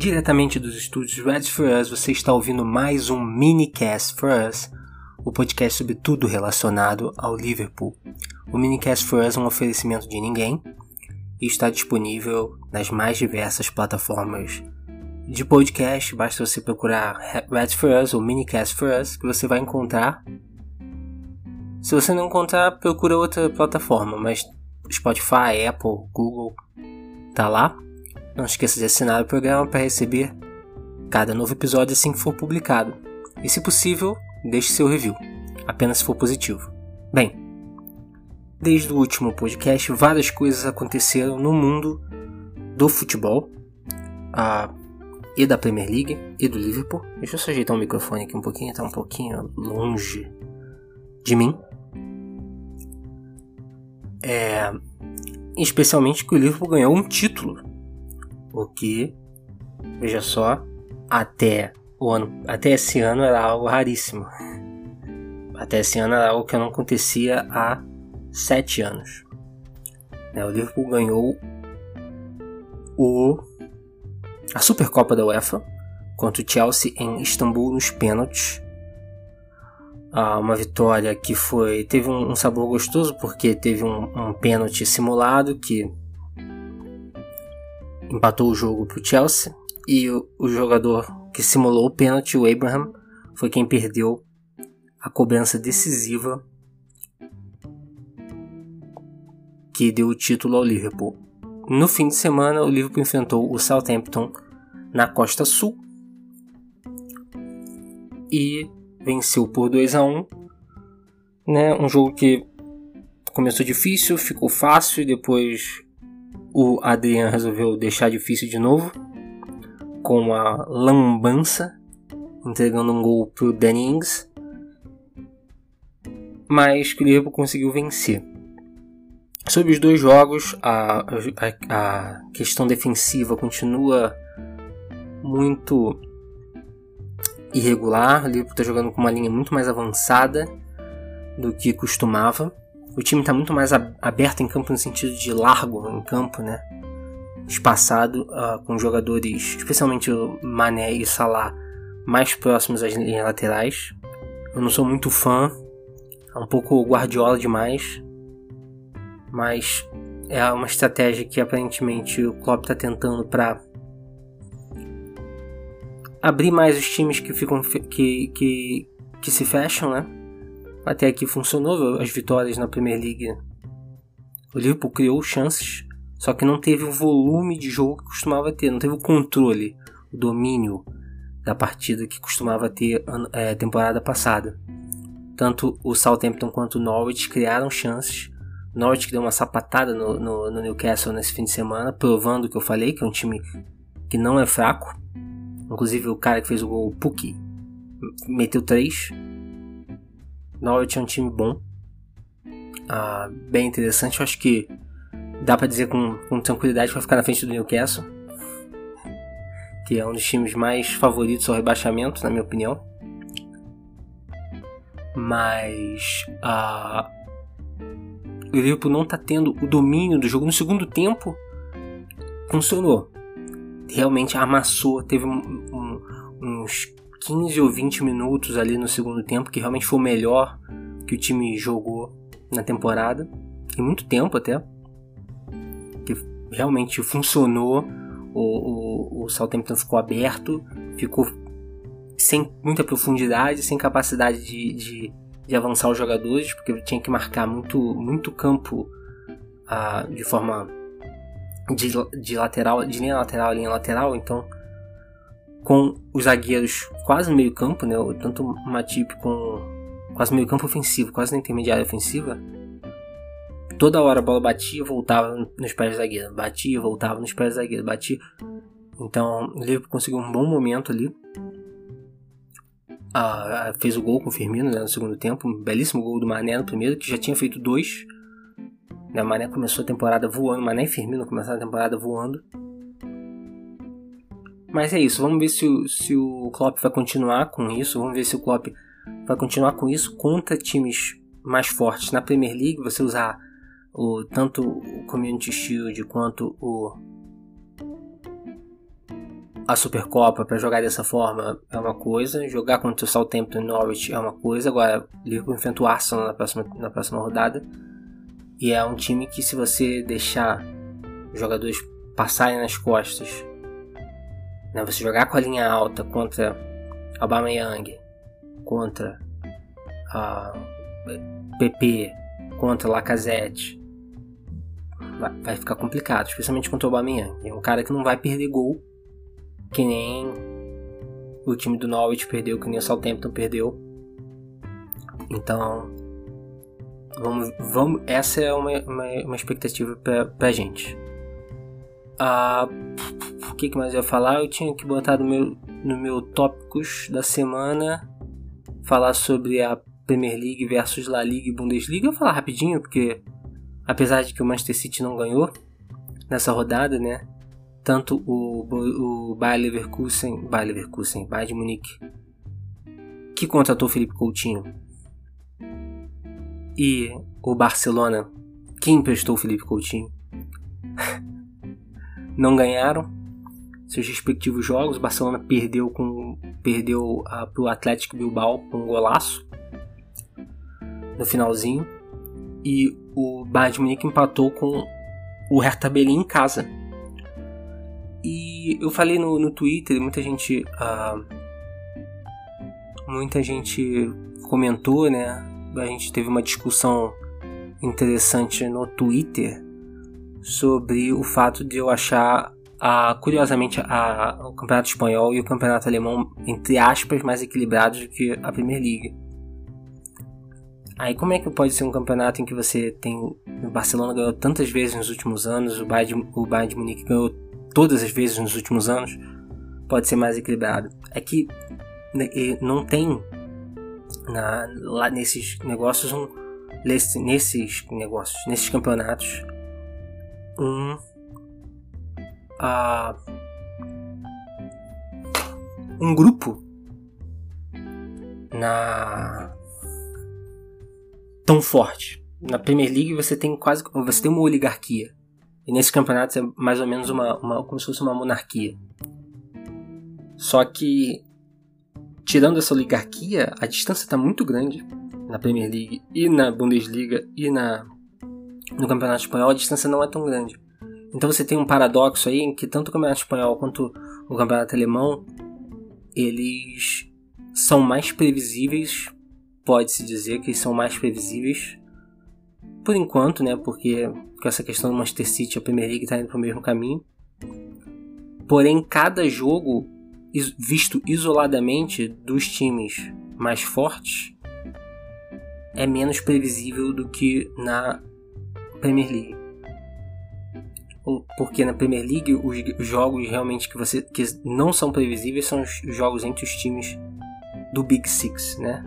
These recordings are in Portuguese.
Diretamente dos estúdios Red for Us, você está ouvindo mais um Minicast for Us, o podcast sobre tudo relacionado ao Liverpool. O Minicast for Us é um oferecimento de ninguém e está disponível nas mais diversas plataformas de podcast. Basta você procurar Red for Us ou Minicast for Us que você vai encontrar. Se você não encontrar, procura outra plataforma, mas Spotify, Apple, Google, tá lá. Não esqueça de assinar o programa para receber cada novo episódio assim que for publicado. E se possível, deixe seu review, apenas se for positivo. Bem, desde o último podcast, várias coisas aconteceram no mundo do futebol a, e da Premier League e do Liverpool. Deixa eu só ajeitar o microfone aqui um pouquinho, tá um pouquinho longe de mim. É, especialmente que o Liverpool ganhou um título o que, veja só, até o ano, até esse ano era algo raríssimo. Até esse ano era algo que não acontecia há sete anos. Né, o Liverpool ganhou o a Supercopa da UEFA contra o Chelsea em Istambul nos pênaltis. Ah, uma vitória que foi teve um, um sabor gostoso porque teve um, um pênalti simulado que empatou o jogo para o Chelsea e o, o, jogador que simulou o pênalti, o Abraham, foi quem perdeu a cobrança decisiva que deu o título ao Liverpool. No fim de semana, o Liverpool enfrentou o Southampton na Costa Sul e venceu por 2 a 1 né? Um jogo que começou difícil, ficou fácil e depois o Adrian resolveu deixar difícil de novo, com a lambança, entregando um gol para o Danny Ings, mas que o Liverpool conseguiu vencer. Sobre os dois jogos, a, a, a questão defensiva continua muito irregular. O Liverpool está jogando com uma linha muito mais avançada do que costumava. O time está muito mais aberto em campo no sentido de largo em campo, né? Espaçado uh, com jogadores, especialmente o Mané e Salah, mais próximos às linhas laterais. Eu não sou muito fã, é um pouco Guardiola demais, mas é uma estratégia que aparentemente o Klopp está tentando para abrir mais os times que ficam que, que, que se fecham, né? Até aqui funcionou as vitórias na Premier League. O Liverpool criou chances, só que não teve o volume de jogo que costumava ter, não teve o controle, o domínio da partida que costumava ter é, temporada passada. Tanto o Southampton quanto o Norwich criaram chances. Norwich que deu uma sapatada no, no, no Newcastle nesse fim de semana, provando o que eu falei, que é um time que não é fraco. Inclusive o cara que fez o gol, o Puki, meteu três Norwich é um time bom, ah, bem interessante. Eu acho que dá para dizer com, com tranquilidade que vai ficar na frente do Newcastle, que é um dos times mais favoritos ao rebaixamento, na minha opinião. Mas ah, o Liverpool não está tendo o domínio do jogo no segundo tempo. Funcionou, realmente amassou, teve um, um, uns 15 ou 20 minutos ali no segundo tempo, que realmente foi o melhor que o time jogou na temporada, em muito tempo até, que realmente funcionou. O, o, o Southampton ficou aberto, ficou sem muita profundidade, sem capacidade de, de, de avançar os jogadores, porque tinha que marcar muito, muito campo uh, de forma de, de lateral, de linha lateral a linha lateral, então com os zagueiros quase meio campo, né? Tanto Matip com quase meio campo ofensivo, quase na intermediária ofensiva. Toda hora a bola batia, voltava nos pés do zagueiro, batia, voltava nos pés do zagueiro, batia. Então o Liverpool conseguiu um bom momento ali. Ah, fez o gol com o Firmino né, no segundo tempo, um belíssimo gol do Mané no primeiro, que já tinha feito dois. Né, o Mané começou a temporada voando, Mané e Firmino começaram a temporada voando. Mas é isso, vamos ver se o, se o Klopp vai continuar com isso, vamos ver se o Klopp vai continuar com isso contra times mais fortes. Na Premier League, você usar o, tanto o Community Shield quanto o a Supercopa para jogar dessa forma é uma coisa, jogar contra o Southampton e Norwich é uma coisa, agora Liverpool enfrenta o Arsenal na próxima, na próxima rodada. E é um time que se você deixar jogadores passarem nas costas, né, você jogar com a linha alta contra Aubameyang, contra a PP, contra Lacazette, vai ficar complicado, especialmente contra o Aubameyang. É um cara que não vai perder gol, que nem o time do Norwich perdeu, que nem o Southampton perdeu. Então, vamos, vamos, essa é uma, uma, uma expectativa pra, pra gente. Ah, o que, que mais eu ia falar? Eu tinha que botar no meu, no meu tópicos da semana falar sobre a Premier League versus La Liga e Bundesliga. Eu vou falar rapidinho, porque apesar de que o Manchester City não ganhou nessa rodada, né? Tanto o, o Bayer Leverkusen, Bayer Leverkusen, Bayern de Munique, que contratou Felipe Coutinho, e o Barcelona, que emprestou o Felipe Coutinho, não ganharam seus respectivos jogos. Barcelona perdeu com perdeu para o Atlético Bilbao com um golaço no finalzinho e o Bayern de Munique empatou com o Hertha Berlim em casa. E eu falei no, no Twitter, muita gente uh, muita gente comentou, né? A gente teve uma discussão interessante no Twitter sobre o fato de eu achar a, curiosamente a, o campeonato espanhol e o campeonato alemão entre aspas mais equilibrados do que a Premier League. Aí como é que pode ser um campeonato em que você tem o Barcelona ganhou tantas vezes nos últimos anos, o Bayern, o Bayern de Munique ganhou todas as vezes nos últimos anos, pode ser mais equilibrado. É que né, não tem na, lá nesses negócios um nesses negócios, nesses campeonatos um uh, um grupo na tão forte. Na Premier League você tem quase você tem uma oligarquia. E nesse campeonato é mais ou menos uma, uma como se fosse uma monarquia. Só que tirando essa oligarquia, a distância está muito grande na Premier League e na Bundesliga e na no Campeonato Espanhol, a distância não é tão grande. Então você tem um paradoxo aí em que tanto o Campeonato Espanhol quanto o Campeonato Alemão eles são mais previsíveis, pode-se dizer que são mais previsíveis por enquanto, né? Porque com essa questão do Manchester City, a Premier League está indo para o mesmo caminho. Porém, cada jogo visto isoladamente dos times mais fortes é menos previsível do que na Premier League porque na Premier League os jogos realmente que você que não são previsíveis são os jogos entre os times do Big Six, né?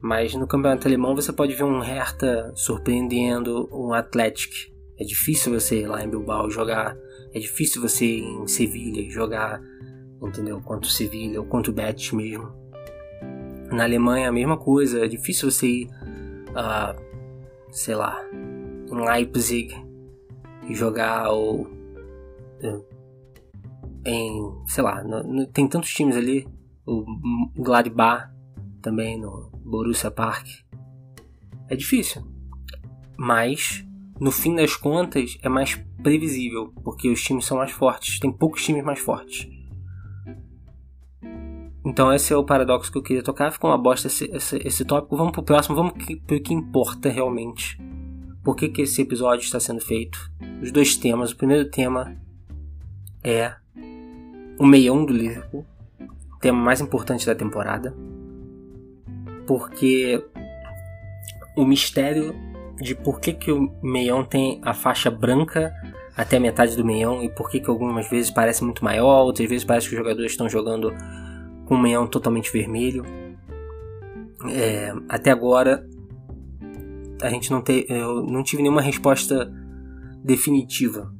Mas no campeonato alemão você pode ver um Hertha surpreendendo um Atlético. É difícil você ir lá em Bilbao jogar, é difícil você ir em Sevilha jogar, entendeu? Contra o Sevilha ou contra o Betis mesmo. Na Alemanha a mesma coisa, é difícil você ir, uh, sei lá, em Leipzig jogar ou é, em, sei lá, no, no, tem tantos times ali, o Gladbach também no Borussia Park. É difícil. Mas no fim das contas é mais previsível, porque os times são mais fortes, tem poucos times mais fortes. Então esse é o paradoxo que eu queria tocar. Ficou uma bosta esse, esse, esse tópico. Vamos pro próximo, vamos pro que importa realmente por que, que esse episódio está sendo feito. Os dois temas. O primeiro tema é o meião do Liverpool, o tema mais importante da temporada, porque o mistério de por que, que o meião tem a faixa branca até a metade do meião e por que, que algumas vezes parece muito maior, outras vezes parece que os jogadores estão jogando com o meião totalmente vermelho. É, até agora a gente não tem, eu não tive nenhuma resposta definitiva.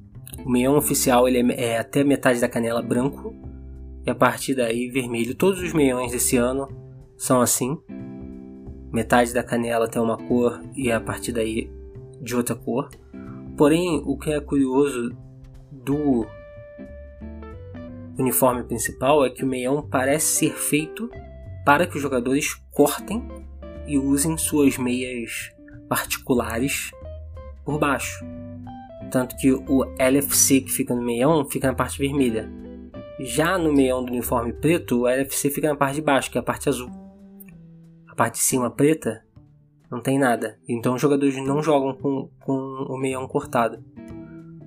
O meião oficial ele é, é até metade da canela branco e a partir daí vermelho. Todos os meiões desse ano são assim. Metade da canela tem uma cor e a partir daí de outra cor. Porém, o que é curioso do uniforme principal é que o meião parece ser feito para que os jogadores cortem e usem suas meias particulares por baixo. Tanto que o LFC que fica no meião fica na parte vermelha. Já no meião do uniforme preto, o LFC fica na parte de baixo, que é a parte azul. A parte de cima preta não tem nada. Então os jogadores não jogam com, com o meião cortado.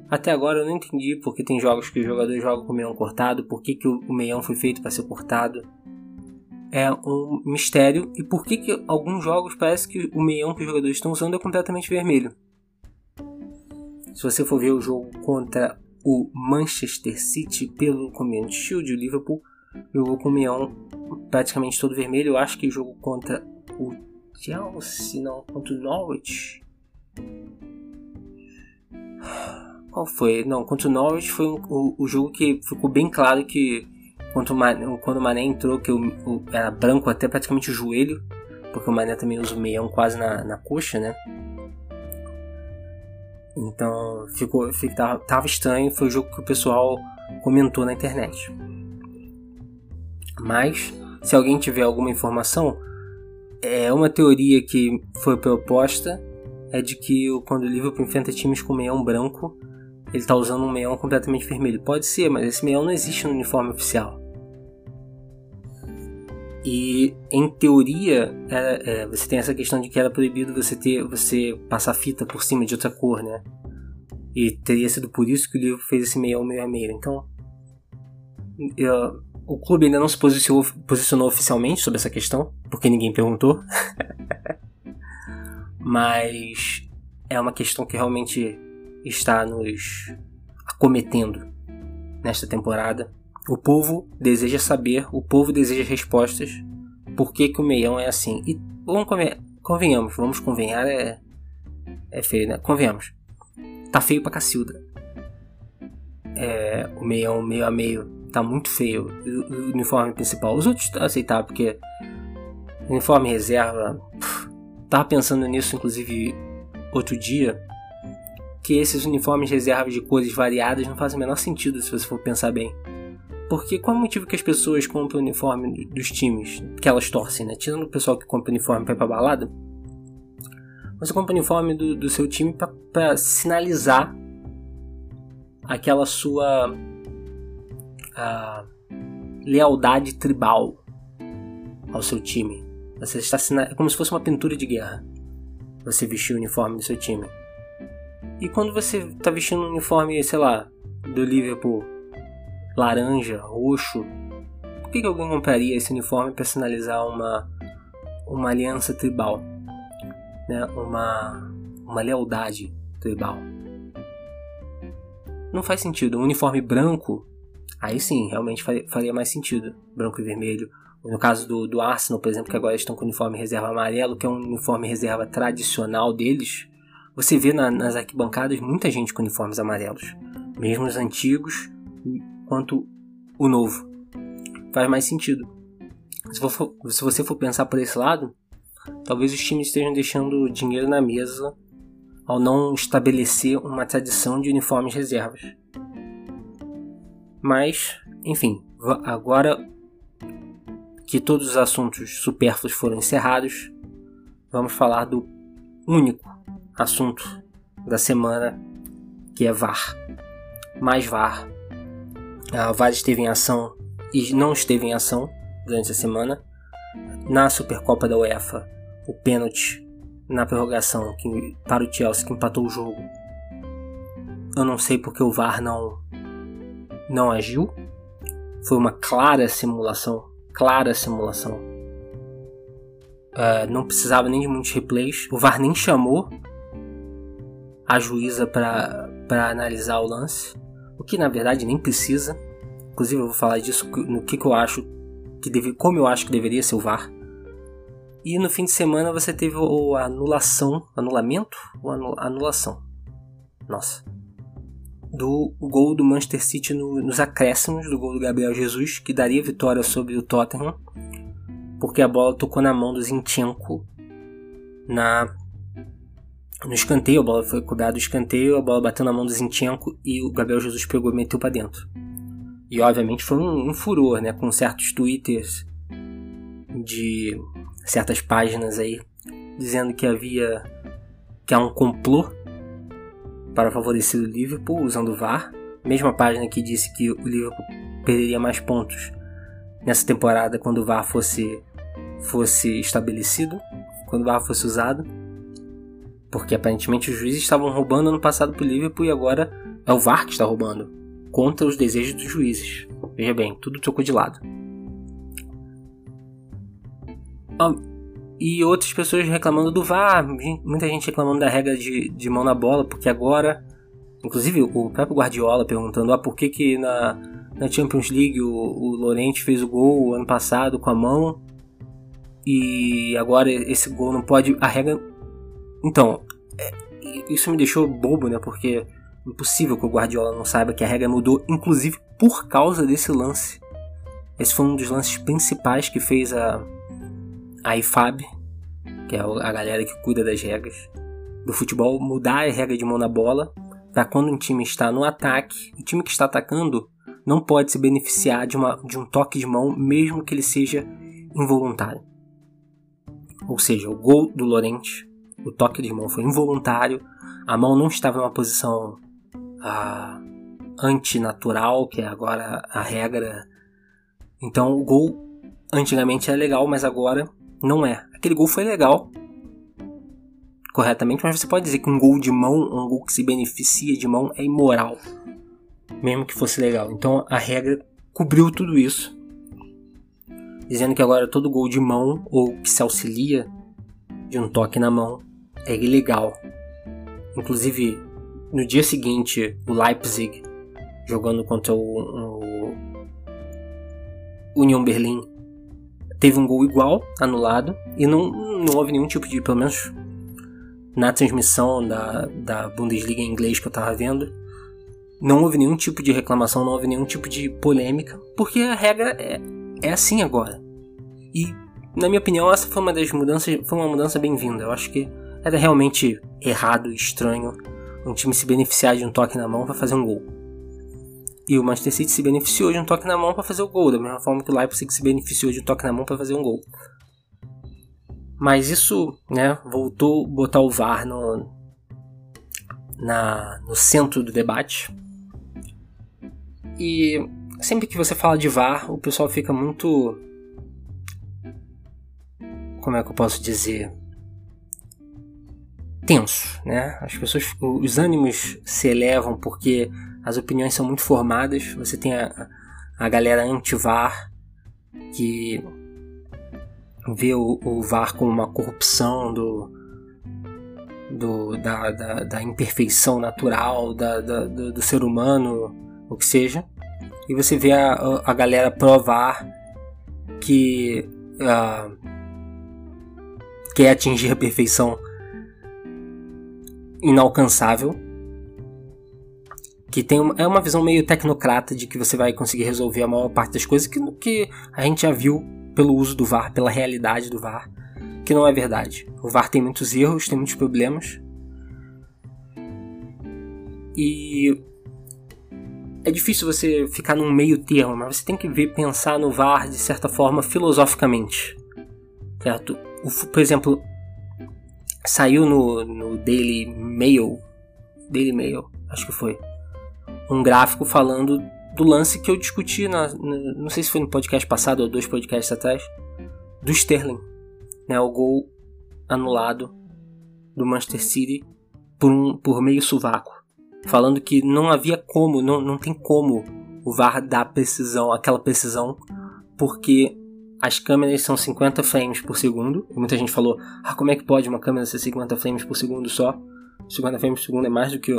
Até agora eu não entendi porque tem jogos que os jogadores jogam com o meião cortado, por que, que o meião foi feito para ser cortado. É um mistério e por que, que alguns jogos parece que o meião que os jogadores estão usando é completamente vermelho. Se você for ver o jogo contra o Manchester City pelo Community Shield, o Liverpool jogou com o meião praticamente todo vermelho. Eu acho que jogou contra o Chelsea, não, contra o Norwich. Qual foi? Não, contra o Norwich foi o, o, jogo que ficou bem claro que quando o Mané, quando o Mané entrou, que o, era branco até praticamente o joelho, porque o Mané também usa o meião quase na, na coxa, né? Então ficou, ficou tava estranho, foi o jogo que o pessoal comentou na internet. Mas, se alguém tiver alguma informação, é uma teoria que foi proposta é de que quando o Liverpool enfrenta times com meião branco, ele está usando um meião completamente vermelho. Pode ser, mas esse meião não existe no uniforme oficial. E em teoria, é, é, você tem essa questão de que era proibido você ter você passar fita por cima de outra cor, né? E teria sido por isso que o Liverpool fez esse meião meio a meio. Então, eu, o clube ainda não se posicionou, posicionou oficialmente sobre essa questão, porque ninguém perguntou. Mas é uma questão que realmente está nos acometendo nesta temporada. O povo deseja saber, o povo deseja respostas. Por que, que o meião é assim? E vamos convenhamos, vamos convenhar, é, é feio, né? Convenhamos. Tá feio pra cacilda. É, o meião meio a meio tá muito feio. O, uniforme principal. Os outros tá aceitável, porque uniforme reserva. Pff, tava pensando nisso, inclusive, outro dia. Que esses uniformes reservas de cores variadas não fazem o menor sentido se você for pensar bem. Porque qual é o motivo que as pessoas compram o uniforme dos times que elas torcem, né? Tirando o pessoal que compra uniforme pra ir pra balada. Você compra o uniforme do, do seu time para sinalizar aquela sua a lealdade tribal ao seu time. Você está é como se fosse uma pintura de guerra. Você vestir o uniforme do seu time. E quando você está vestindo um uniforme, sei lá, do Liverpool, laranja, roxo, por que, que alguém compraria esse uniforme para sinalizar uma, uma aliança tribal? Né? Uma, uma lealdade tribal? Não faz sentido. Um uniforme branco aí sim, realmente faria mais sentido, branco e vermelho. No caso do, do Arsenal, por exemplo, que agora estão com o uniforme reserva amarelo, que é um uniforme reserva tradicional deles, você vê na, nas arquibancadas muita gente com uniformes amarelos, mesmo os antigos quanto o novo. Faz mais sentido. Se, for, se você for pensar por esse lado, talvez os times estejam deixando dinheiro na mesa ao não estabelecer uma tradição de uniformes reservas. Mas, enfim, agora que todos os assuntos supérfluos foram encerrados, vamos falar do único assunto da semana, que é VAR. Mais VAR. A VAR esteve em ação e não esteve em ação durante a semana. Na Supercopa da UEFA, o pênalti na prorrogação que, para o Chelsea que empatou o jogo. Eu não sei porque o VAR não não agiu. Foi uma clara simulação. Clara simulação. Uh, não precisava nem de muitos replays. O VAR nem chamou a juíza para analisar o lance. O que na verdade nem precisa. Inclusive eu vou falar disso no que, que eu acho que deve, como eu acho que deveria ser o VAR. E no fim de semana você teve a anulação, anulamento ou anulação. Nossa do gol do Manchester City no, nos acréscimos do gol do Gabriel Jesus, que daria vitória sobre o Tottenham, porque a bola tocou na mão do Zinchenko na no escanteio, a bola foi cobrada do escanteio, a bola bateu na mão do Zinchenko e o Gabriel Jesus pegou e meteu para dentro. E obviamente foi um, um furor, né? Com certos twitters de certas páginas aí dizendo que havia que há um complô para favorecer o Liverpool usando o VAR. Mesma página que disse que o Liverpool perderia mais pontos nessa temporada quando o VAR fosse fosse estabelecido, quando o VAR fosse usado. Porque aparentemente os juízes estavam roubando ano passado para o Liverpool e agora é o VAR que está roubando contra os desejos dos juízes. Veja bem, tudo trocou de lado. Ah, e outras pessoas reclamando do VAR, muita gente reclamando da regra de, de mão na bola, porque agora, inclusive o próprio Guardiola perguntando ah, por que, que na, na Champions League o, o Lorente fez o gol ano passado com a mão e agora esse gol não pode. A regra. Então, é, isso me deixou bobo, né? Porque é impossível que o Guardiola não saiba que a regra mudou, inclusive por causa desse lance. Esse foi um dos lances principais que fez a, a IFAB, que é a galera que cuida das regras do futebol, mudar a regra de mão na bola para quando um time está no ataque, o time que está atacando não pode se beneficiar de, uma, de um toque de mão, mesmo que ele seja involuntário. Ou seja, o gol do Lorente, o toque de mão foi involuntário, a mão não estava em uma posição ah, antinatural, que é agora a regra. Então o gol antigamente era legal, mas agora não é. Aquele gol foi legal, corretamente, mas você pode dizer que um gol de mão, um gol que se beneficia de mão, é imoral mesmo que fosse legal. Então a regra cobriu tudo isso, dizendo que agora todo gol de mão ou que se auxilia de um toque na mão é ilegal. Inclusive, no dia seguinte, o Leipzig, jogando contra o, o Union Berlim, teve um gol igual, anulado, e não, não houve nenhum tipo de, pelo menos na transmissão da, da Bundesliga em inglês que eu tava vendo, não houve nenhum tipo de reclamação, não houve nenhum tipo de polêmica, porque a regra é, é assim agora. E, na minha opinião, essa foi uma das mudanças, foi uma mudança bem-vinda. Eu acho que era realmente errado e estranho um time se beneficiar de um toque na mão para fazer um gol. E o Manchester City se beneficiou de um toque na mão para fazer o gol, da mesma forma que o Leipzig se beneficiou de um toque na mão para fazer um gol. Mas isso, né, voltou a botar o VAR no, na, no centro do debate. E sempre que você fala de VAR, o pessoal fica muito. Como é que eu posso dizer? Tenso, né? As pessoas, os ânimos se elevam porque as opiniões são muito formadas. Você tem a, a galera anti-VAR que vê o, o VAR como uma corrupção do, do, da, da, da, imperfeição natural da, do, do, ser humano, o que seja, e você vê a, a galera provar que uh, quer atingir a perfeição inalcançável, que tem uma, é uma visão meio tecnocrata de que você vai conseguir resolver a maior parte das coisas que, que a gente já viu pelo uso do VAR, pela realidade do VAR que não é verdade. O VAR tem muitos erros, tem muitos problemas. E é difícil você ficar num meio termo, mas você tem que ver, pensar no VAR de certa forma filosoficamente. Certo? O, por exemplo, saiu no, no Daily Mail, Daily Mail, acho que foi, um gráfico falando do lance que eu discuti, na, não sei se foi no podcast passado ou dois podcasts atrás, do Sterling né, o gol anulado do Manchester City por, um, por meio sovaco, falando que não havia como, não, não tem como o VAR dar precisão, aquela precisão, porque as câmeras são 50 frames por segundo. Muita gente falou: ah, como é que pode uma câmera ser 50 frames por segundo só? 50 frames por segundo é mais do que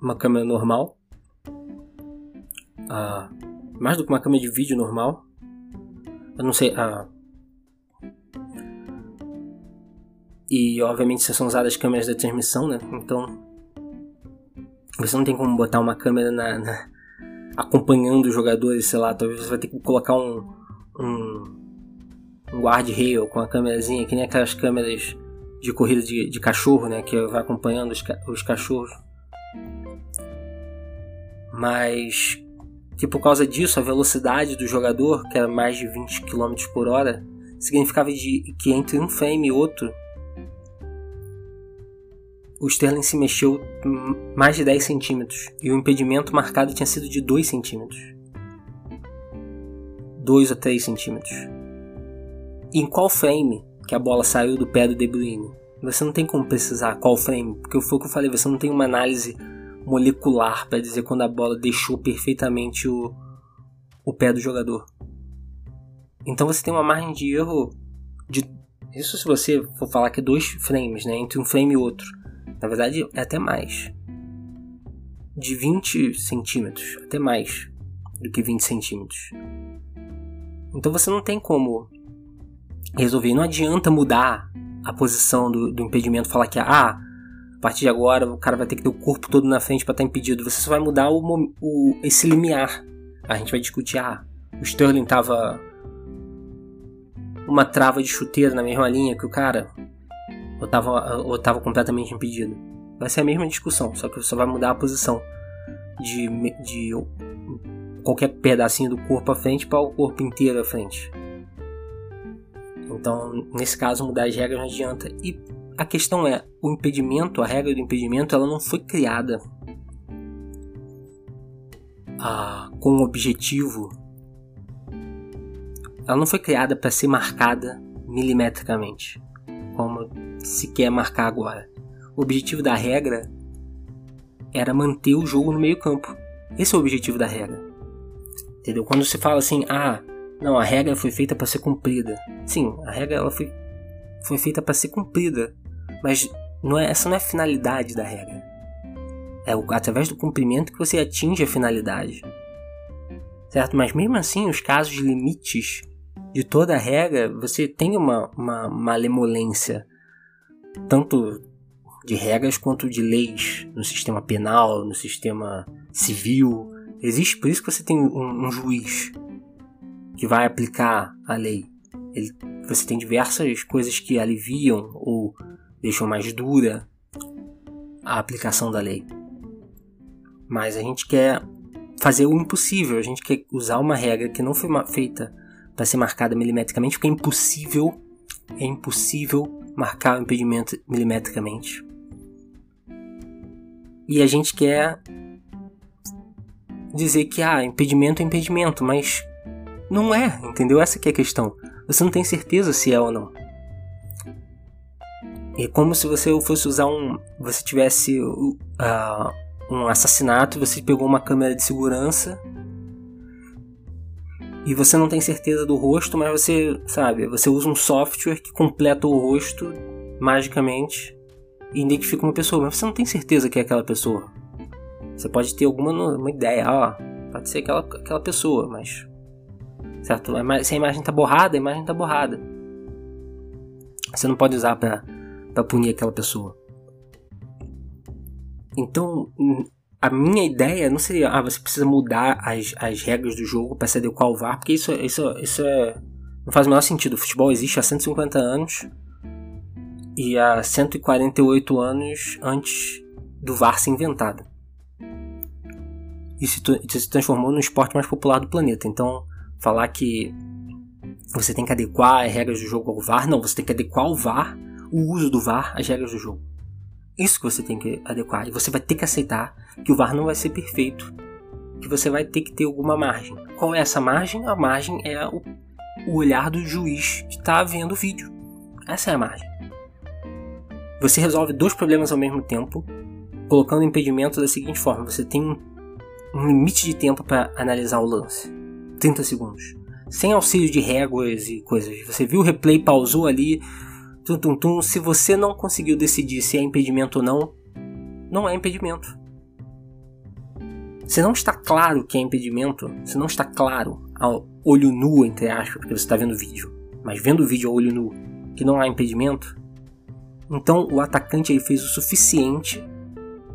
uma câmera normal. Ah, mais do que uma câmera de vídeo normal. Eu não sei. Ah, E obviamente são usadas as câmeras da transmissão, né? Então você não tem como botar uma câmera na, na acompanhando os jogadores, sei lá, talvez você vai ter que colocar um, um, um guard-rail com a câmerazinha, que nem aquelas câmeras de corrida de, de cachorro, né? Que vai acompanhando os, os cachorros. Mas que por causa disso a velocidade do jogador, que era mais de 20 km por hora, significava de, que entre um frame e outro o Sterling se mexeu mais de 10 centímetros e o impedimento marcado tinha sido de 2 centímetros. 2 ou 3 centímetros. Em qual frame que a bola saiu do pé do De Bruyne? Você não tem como precisar qual frame, porque foi o que eu falei, você não tem uma análise molecular para dizer quando a bola deixou perfeitamente o, o pé do jogador. Então você tem uma margem de erro de isso se você for falar que é dois frames, né, entre um frame e outro. Na verdade, é até mais. De 20 centímetros, até mais do que 20 centímetros. Então você não tem como resolver. Não adianta mudar a posição do, do impedimento, falar que ah, a partir de agora o cara vai ter que ter o corpo todo na frente para estar tá impedido. Você só vai mudar o, o, esse limiar. A gente vai discutir, ah, o Sterling tava uma trava de chuteira na mesma linha que o cara, ou tava, ou tava completamente impedido. Vai ser a mesma discussão, só que você vai mudar a posição de, de qualquer pedacinho do corpo à frente para o corpo inteiro à frente. Então, nesse caso, mudar as regras não adianta. E a questão é, o impedimento, a regra do impedimento, ela não foi criada ah, com o objetivo. Ela não foi criada para ser marcada milimetricamente, como se quer marcar agora. O objetivo da regra era manter o jogo no meio campo. Esse é o objetivo da regra. Entendeu? Quando você fala assim, ah, não, a regra foi feita para ser cumprida. Sim, a regra ela foi, foi feita para ser cumprida, mas não é, essa não é a finalidade da regra. É através do cumprimento que você atinge a finalidade. Certo? Mas mesmo assim, os casos limites de toda a regra, você tem uma, uma malemolência, tanto de regras quanto de leis no sistema penal, no sistema civil. Existe por isso que você tem um, um juiz que vai aplicar a lei. Ele, você tem diversas coisas que aliviam ou deixam mais dura a aplicação da lei. Mas a gente quer fazer o impossível, a gente quer usar uma regra que não foi feita para ser marcada milimetricamente, porque é impossível, é impossível marcar o impedimento milimetricamente. E a gente quer dizer que ah, impedimento é impedimento, mas não é, entendeu? Essa que é a questão. Você não tem certeza se é ou não. É como se você fosse usar um. Você tivesse uh, um assassinato, você pegou uma câmera de segurança e você não tem certeza do rosto, mas você, sabe, você usa um software que completa o rosto magicamente e identifica uma pessoa, mas você não tem certeza que é aquela pessoa. Você pode ter alguma uma ideia, ó, pode ser aquela, aquela pessoa, mas certo? Se a imagem está borrada, a imagem está borrada. Você não pode usar para punir aquela pessoa. Então, a minha ideia não seria, ah, você precisa mudar as, as regras do jogo para se adequar ao VAR, porque isso, isso, isso é, não faz o menor sentido. O futebol existe há 150 anos e há 148 anos antes do VAR ser inventado. E se, se transformou no esporte mais popular do planeta. Então, falar que você tem que adequar as regras do jogo ao VAR. Não, você tem que adequar o VAR, o uso do VAR às regras do jogo. Isso que você tem que adequar. E você vai ter que aceitar que o VAR não vai ser perfeito. Que você vai ter que ter alguma margem. Qual é essa margem? A margem é o, olhar do juiz que está vendo o vídeo. Essa é a margem. Você resolve dois problemas ao mesmo tempo, colocando impedimento da seguinte forma: você tem um limite de tempo para analisar o lance. 30 segundos. Sem auxílio de réguas e coisas. Você viu o replay, pausou ali, tum tum tum. Se você não conseguiu decidir se é impedimento ou não, não é impedimento. Se não está claro que é impedimento, se não está claro ao olho nu, entre aspas, porque você está vendo o vídeo, mas vendo o vídeo ao olho nu, que não há impedimento, então o atacante ele fez o suficiente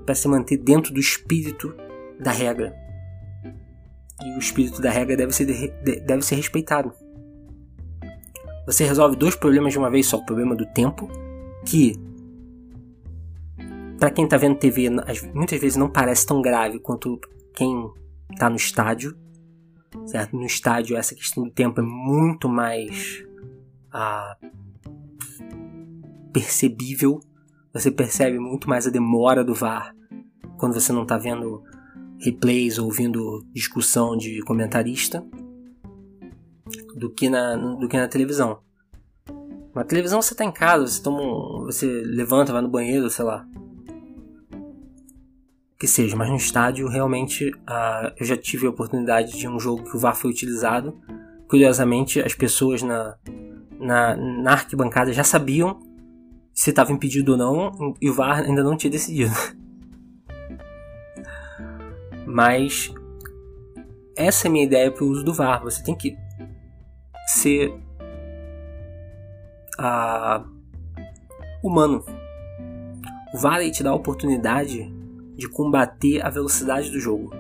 para se manter dentro do espírito da regra e o espírito da regra deve ser, deve ser respeitado. Você resolve dois problemas de uma vez só: o problema do tempo, que para quem está vendo TV muitas vezes não parece tão grave quanto quem está no estádio, certo? No estádio essa questão do tempo é muito mais ah, percebível. Você percebe muito mais a demora do VAR quando você não está vendo replays ou ouvindo discussão de comentarista do que na, do que na televisão. Na televisão você está em casa, você toma você levanta, vai no banheiro, sei lá. Que seja, mas no estádio realmente eu já tive a oportunidade de um jogo que o VAR foi utilizado. Curiosamente, as pessoas na, na, na arquibancada já sabiam se estava impedido ou não e o VAR ainda não tinha decidido. Mas essa é a minha ideia para o uso do VAR. Você tem que ser uh, humano. O VAR te dá a oportunidade de combater a velocidade do jogo.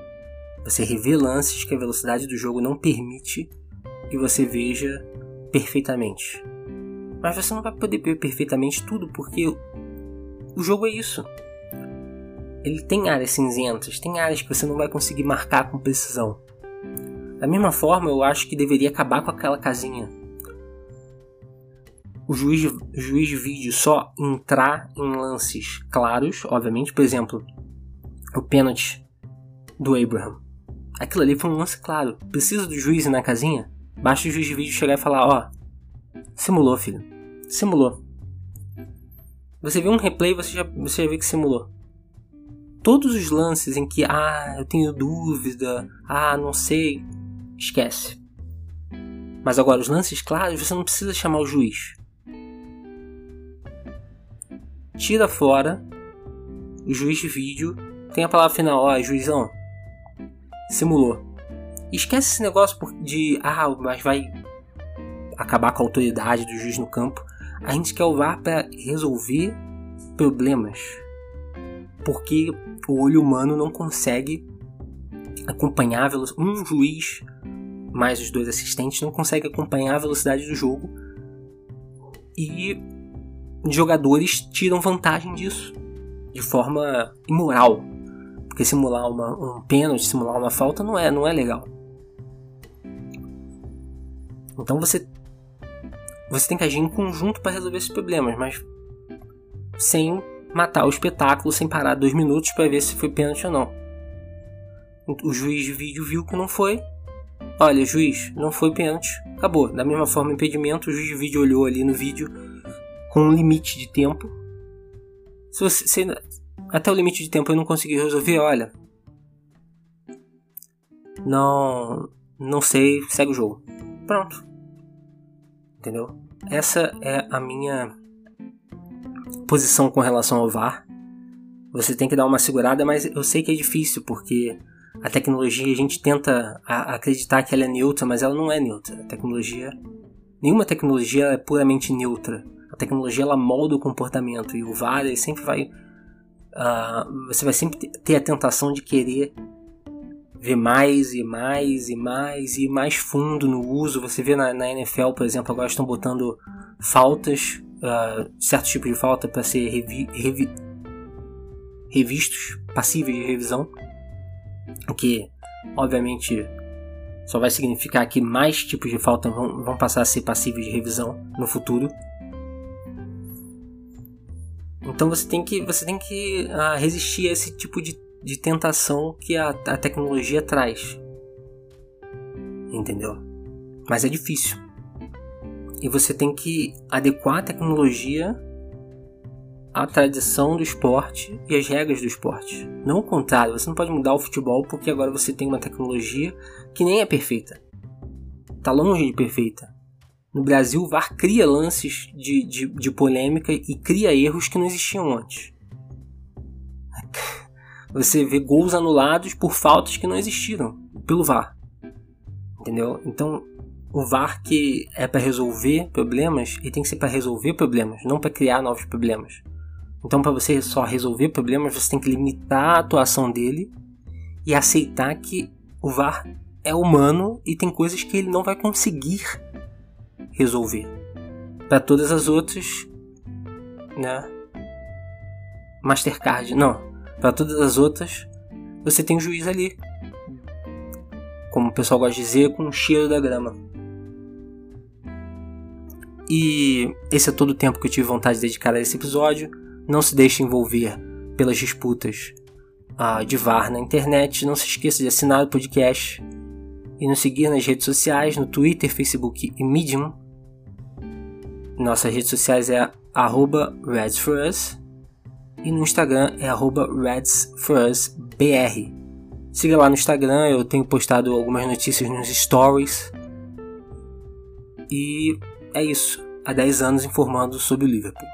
Você revê lances que a velocidade do jogo não permite que você veja perfeitamente. Mas você não vai poder ver perfeitamente tudo porque o jogo é isso ele tem áreas cinzentas, tem áreas que você não vai conseguir marcar com precisão. Da mesma forma, eu acho que deveria acabar com aquela casinha. O juiz, juiz de vídeo só entrar em lances claros, obviamente, por exemplo, o pênalti do Abraham. Aquilo ali foi um lance claro. Precisa do juiz ir na casinha? Basta o juiz de vídeo chegar e falar: Ó, simulou, filho. Simulou. Você vê um replay, você já, você já vê que simulou todos os lances em que, ah, eu tenho dúvida, ah, não sei, esquece. Mas agora, os lances claros, você não precisa chamar o juiz. Tira fora o juiz de vídeo, tem a palavra final, ó, juizão, simulou. Esquece esse negócio de, ah, mas vai acabar com a autoridade do juiz no campo. A gente quer o VAR para resolver problemas. Porque o olho humano não consegue acompanhar a velocidade. Um juiz mais os dois assistentes não consegue acompanhar a velocidade do jogo e jogadores tiram vantagem disso de forma imoral. Porque simular uma, um pênalti, simular uma falta não é, não é legal. Então você você tem que agir em conjunto para resolver esses problemas, mas sem matar o espetáculo sem parar dois minutos para ver se foi pênalti ou não. O juiz de vídeo viu que não foi. Olha, juiz, não foi pênalti. Acabou. Da mesma forma, impedimento, o juiz de vídeo olhou ali no vídeo com um limite de tempo. Se você se, até o limite de tempo ele não conseguiu resolver, olha. Não, não sei, segue o jogo. Pronto. Entendeu? Essa é a minha posição com relação ao VAR. Você tem que dar uma segurada, mas eu sei que é difícil porque a tecnologia a gente tenta acreditar que ela é neutra, mas ela não é neutra. A tecnologia, nenhuma tecnologia é puramente neutra. A tecnologia ela molda o comportamento e o VAR ele sempre vai, uh, você vai sempre ter a tentação de querer ver mais e mais e mais e mais fundo no uso. Você vê na, na NFL, por exemplo, agora estão botando faltas uh, certos tipos de falta para ser revi revi revistos, passíveis de revisão, o que obviamente só vai significar que mais tipos de falta vão, vão passar a ser passíveis de revisão no futuro. Então você tem que, você tem que uh, resistir a esse tipo de, de tentação que a, a tecnologia traz. Entendeu? Mas é difícil e você tem que adequar a tecnologia à tradição do esporte e às regras do esporte. Não o contrário, você não pode mudar o futebol porque agora você tem uma tecnologia que nem é perfeita. Está longe de perfeita. No Brasil, o VAR cria lances de, de, de polêmica e cria erros que não existiam antes. Você vê gols anulados por faltas que não existiram pelo VAR. Entendeu? Então, o VAR que é para resolver problemas, e tem que ser para resolver problemas, não para criar novos problemas. Então, para você só resolver problemas, você tem que limitar a atuação dele e aceitar que o VAR é humano e tem coisas que ele não vai conseguir resolver. Para todas as outras, né? Mastercard, não. Para todas as outras, você tem o juiz ali como o pessoal gosta de dizer, com o cheiro da grama. E esse é todo o tempo que eu tive vontade de dedicar a esse episódio. Não se deixe envolver pelas disputas uh, de VAR na internet. Não se esqueça de assinar o podcast e nos seguir nas redes sociais, no Twitter, Facebook e Medium. Nossas redes sociais é arroba RedsForUs e no Instagram é arroba RedsForUsBR. Siga lá no Instagram, eu tenho postado algumas notícias nos stories. E é isso. Há 10 anos informando sobre o Liverpool.